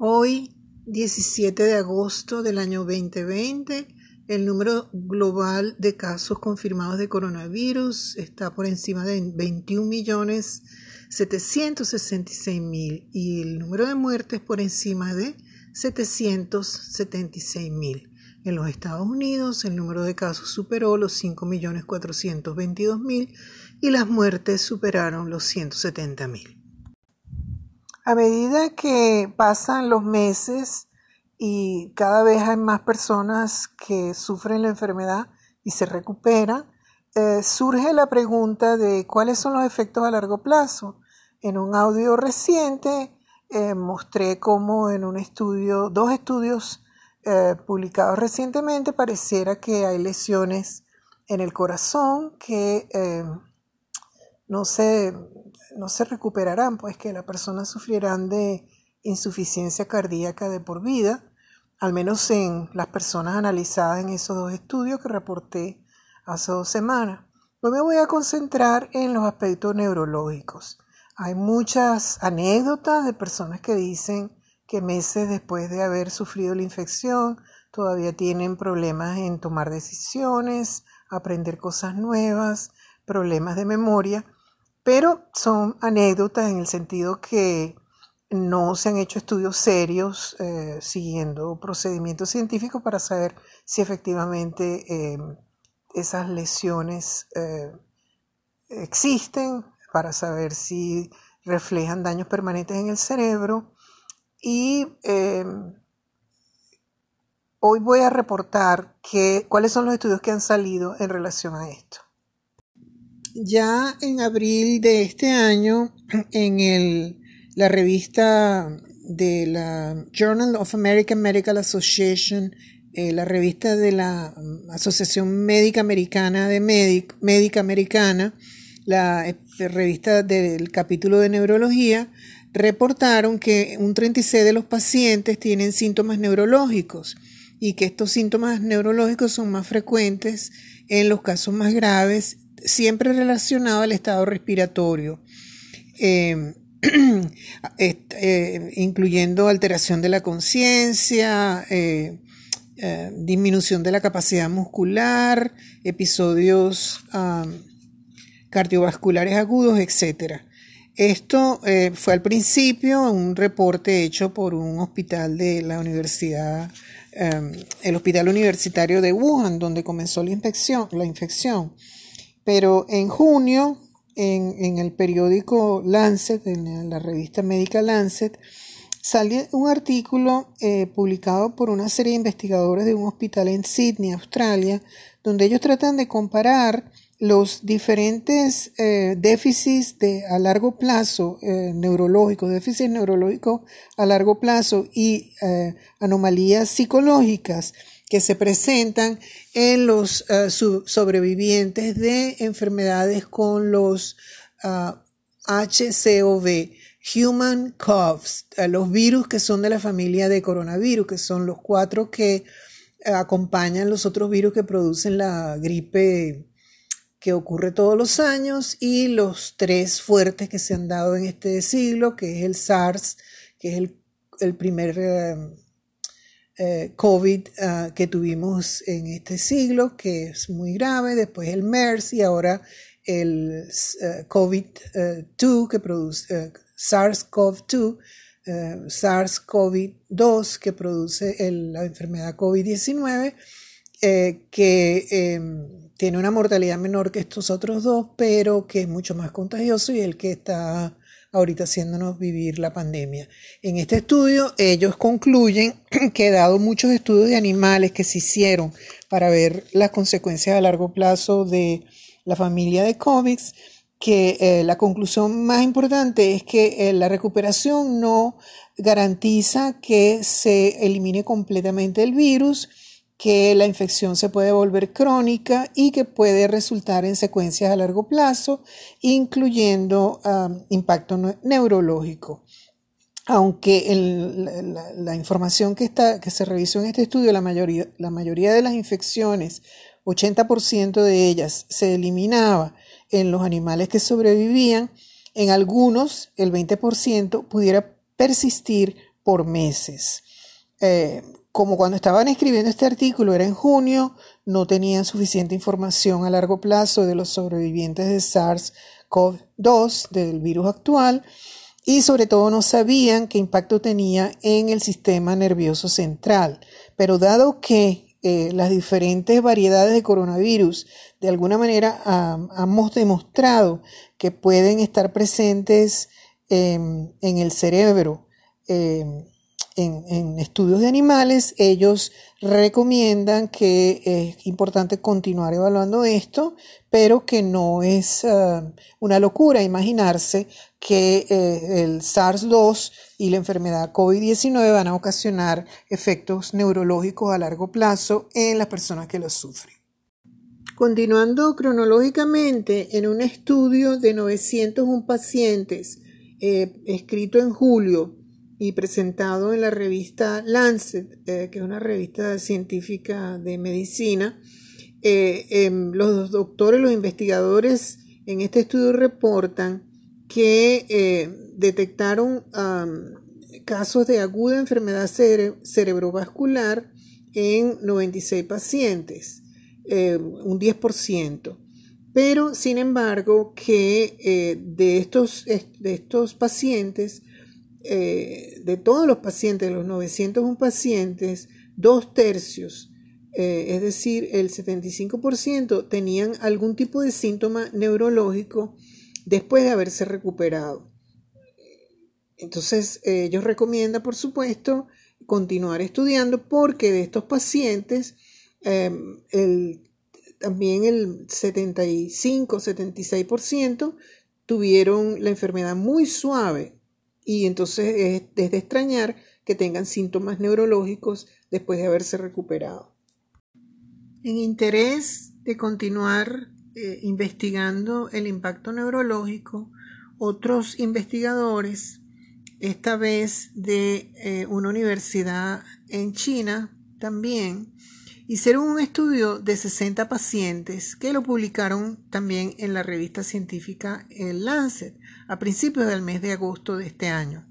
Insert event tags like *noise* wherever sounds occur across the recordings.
Hoy, 17 de agosto del año 2020, el número global de casos confirmados de coronavirus está por encima de 21 millones 766 mil y el número de muertes por encima de 776 mil. En los Estados Unidos el número de casos superó los 5 millones 422 mil y las muertes superaron los 170 mil. A medida que pasan los meses y cada vez hay más personas que sufren la enfermedad y se recuperan, eh, surge la pregunta de cuáles son los efectos a largo plazo. En un audio reciente eh, mostré cómo en un estudio, dos estudios eh, publicados recientemente, pareciera que hay lesiones en el corazón que no se, no se recuperarán, pues que las personas sufrirán de insuficiencia cardíaca de por vida, al menos en las personas analizadas en esos dos estudios que reporté hace dos semanas. Hoy me voy a concentrar en los aspectos neurológicos. Hay muchas anécdotas de personas que dicen que meses después de haber sufrido la infección todavía tienen problemas en tomar decisiones, aprender cosas nuevas, problemas de memoria pero son anécdotas en el sentido que no se han hecho estudios serios eh, siguiendo procedimientos científicos para saber si efectivamente em, esas lesiones eh, existen, para saber si reflejan daños permanentes en el cerebro. Y em, hoy voy a reportar cuáles son los estudios que han salido en relación a esto ya en abril de este año, en el, la revista de la Journal of American Medical Association, eh, la revista de la mm, Asociación Médica Americana de Médica Americana, la eh, revista del capítulo de neurología, reportaron que un 36 de los pacientes tienen síntomas neurológicos y que estos síntomas neurológicos son más frecuentes en los casos más graves siempre relacionado al estado respiratorio, *clears throat* eh, eh, incluyendo alteración de la conciencia, eh, disminución de la capacidad muscular, episodios cardiovasculares agudos, etc. Esto fue al principio un reporte hecho por un hospital de la universidad, el hospital universitario de Wuhan, donde comenzó. La infección. Pero en junio, en, el periódico Lancet, en la revista médica Lancet, salió un artículo eh, publicado por una serie de investigadores de un hospital en Sydney, Australia, donde ellos tratan de comparar los diferentes eh, déficits de, a largo plazo eh, neurológicos, déficits neurológicos a largo plazo y anomalías psicológicas que se presentan en los eh, sobrevivientes de enfermedades con los HCOV, uh, Human Coughs, eh, los virus que son de la familia de coronavirus, que son los cuatro que eh, acompañan los otros virus que producen la gripe que ocurre todos los años y los tres fuertes que se han dado en este siglo, que es el SARS, que es el, primer eh, COVID ah, que tuvimos en este siglo, que es muy grave, después el MERS y ahora el eh, COVID-2 que produce eh, SARS-CoV-2, SARS-CoV-2 que produce la enfermedad COVID-19, que em, tiene una mortalidad menor que estos otros dos, pero que es mucho más contagioso y el que está ahorita haciéndonos vivir la pandemia. En este estudio ellos concluyen *clears throat* que dado muchos estudios de animales que se hicieron para ver las consecuencias a largo plazo de la familia de COVID, que eh, la conclusión más importante es que eh, la recuperación no garantiza que se elimine completamente el virus, que la infección se puede volver crónica y que puede resultar en secuencias a largo plazo, incluyendo impacto neurológico. Aunque la, información que, está, que se revisó en este estudio, la mayoría, la mayoría de las infecciones, 80% de ellas se eliminaba en los animales que sobrevivían, en algunos el 20% pudiera persistir por meses. Eh, como cuando estaban escribiendo este artículo era en junio, no tenían suficiente información a largo plazo de los sobrevivientes de SARS-CoV-2, del virus actual, y sobre todo no sabían qué impacto tenía en el sistema nervioso central. Pero dado que eh, las diferentes variedades de coronavirus de alguna manera hemos demostrado que pueden estar presentes en el cerebro, em, en, estudios de animales, ellos recomiendan que es importante continuar evaluando esto, pero que no es ah, una locura imaginarse que eh, el SARS-2 y la enfermedad COVID-19 van a ocasionar efectos neurológicos a largo plazo en las personas que los sufren. Continuando cronológicamente, en un estudio de 901 pacientes eh, escrito en julio y presentado en la revista Lancet, eh, que es una revista científica de medicina. Eh, em, los doctores, los investigadores en este estudio reportan que eh, detectaron casos de aguda enfermedad cerebrovascular en 96 pacientes, un 10%. Pero, sin embargo, que de, estos, de estos pacientes, eh, de todos los pacientes, de los 901 pacientes, dos tercios, eh, es decir, el 75% tenían algún tipo de síntoma neurológico después de haberse recuperado. Entonces, eh, ellos recomiendan, por supuesto, continuar estudiando porque de estos pacientes, em, también el 75-76% tuvieron la enfermedad muy suave y entonces es, de extrañar que tengan síntomas neurológicos después de haberse recuperado. En interés de continuar eh, investigando el impacto neurológico, otros investigadores, esta vez de eh, una universidad en China también, hicieron un estudio de 60 pacientes que lo publicaron también en la revista científica El Lancet a principios del mes de agosto de este año.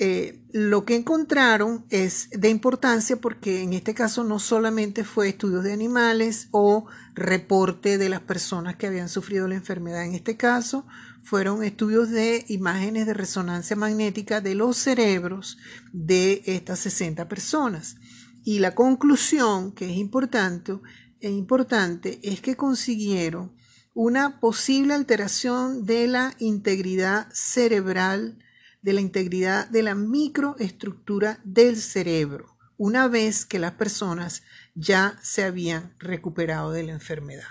Eh, lo que encontraron es de importancia porque en este caso no solamente fue estudios de animales o reporte de las personas que habían sufrido la enfermedad, en este caso fueron estudios de imágenes de resonancia magnética de los cerebros de estas 60 personas. Y la conclusión, que es importante, es importante, es que consiguieron una posible alteración de la integridad cerebral, de la integridad de la microestructura del cerebro, una vez que las personas ya se habían recuperado de la enfermedad.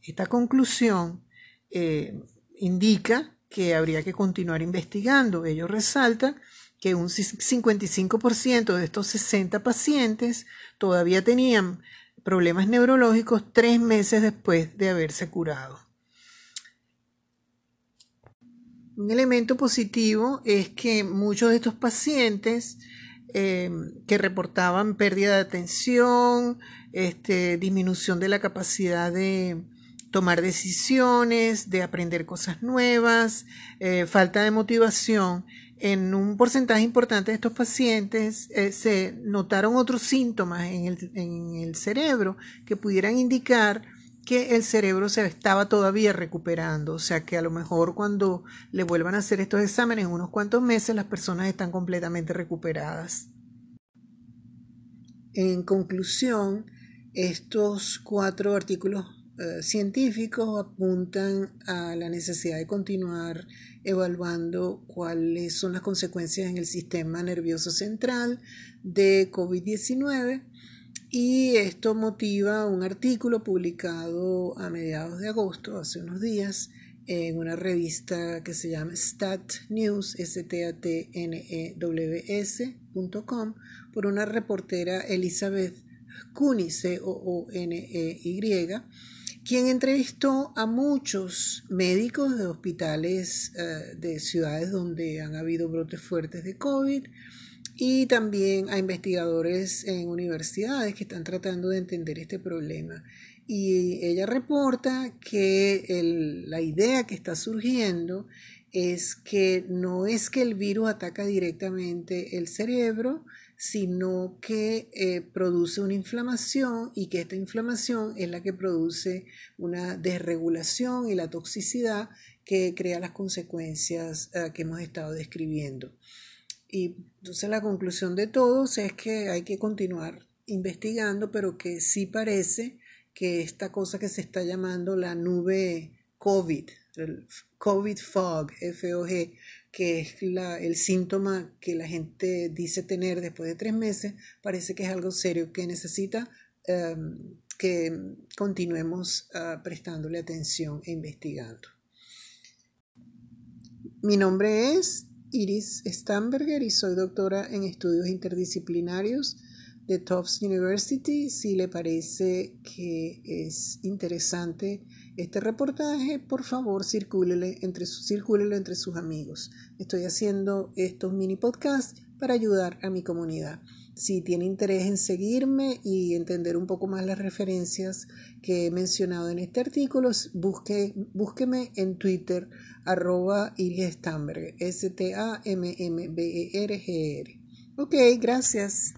Esta conclusión eh, indica que habría que continuar investigando. Ellos resaltan que un 55% de estos 60 pacientes todavía tenían problemas neurológicos tres meses después de haberse curado. Un elemento positivo es que muchos de estos pacientes eh, que reportaban pérdida de atención, este, disminución de la capacidad de tomar decisiones, de aprender cosas nuevas, eh, falta de motivación, en un porcentaje importante de estos pacientes eh, se notaron otros síntomas en el, en el cerebro que pudieran indicar que el cerebro se estaba todavía recuperando, o sea que a lo mejor cuando le vuelvan a hacer estos exámenes en unos cuantos meses las personas están completamente recuperadas. En conclusión, estos cuatro artículos eh, científicos apuntan a la necesidad de continuar evaluando cuáles son las consecuencias en el sistema nervioso central de COVID-19 y esto motiva un artículo publicado a mediados de agosto, hace unos días, en una revista que se llama Stat News, S-T-A-T-N-E-W-S.com, por una reportera Elizabeth Cooney, C-O-O-N-E-Y, quien entrevistó a muchos médicos de hospitales eh, de ciudades donde han habido brotes fuertes de COVID, y también a investigadores en universidades que están tratando de entender este problema. Y ella reporta que la idea que está surgiendo es que no es que el virus ataca directamente el cerebro, sino que eh, produce una inflamación y que esta inflamación es la que produce una desregulación y la toxicidad que crea las consecuencias eh, que hemos estado describiendo. Y entonces la conclusión de todos es que hay que continuar investigando, pero que sí parece que esta cosa que se está llamando la nube COVID, el COVID fog, F-O-G, que es el síntoma que la gente dice tener después de tres meses, parece que es algo serio que necesita em, que continuemos ah, prestándole atención e investigando. Mi nombre es Iris Stamberger y soy doctora en estudios interdisciplinarios de Tufts University. Si le parece que es interesante este reportaje, por favor, circúlelo entre, entre sus amigos. Estoy haciendo estos mini podcasts para ayudar a mi comunidad. Si tiene interés en seguirme y entender un poco más las referencias que he mencionado en este artículo, busque, búsqueme en Twitter, arroba Iris Stamberger, S-T-A-M-M-B-E-R-G-R. Ok, gracias.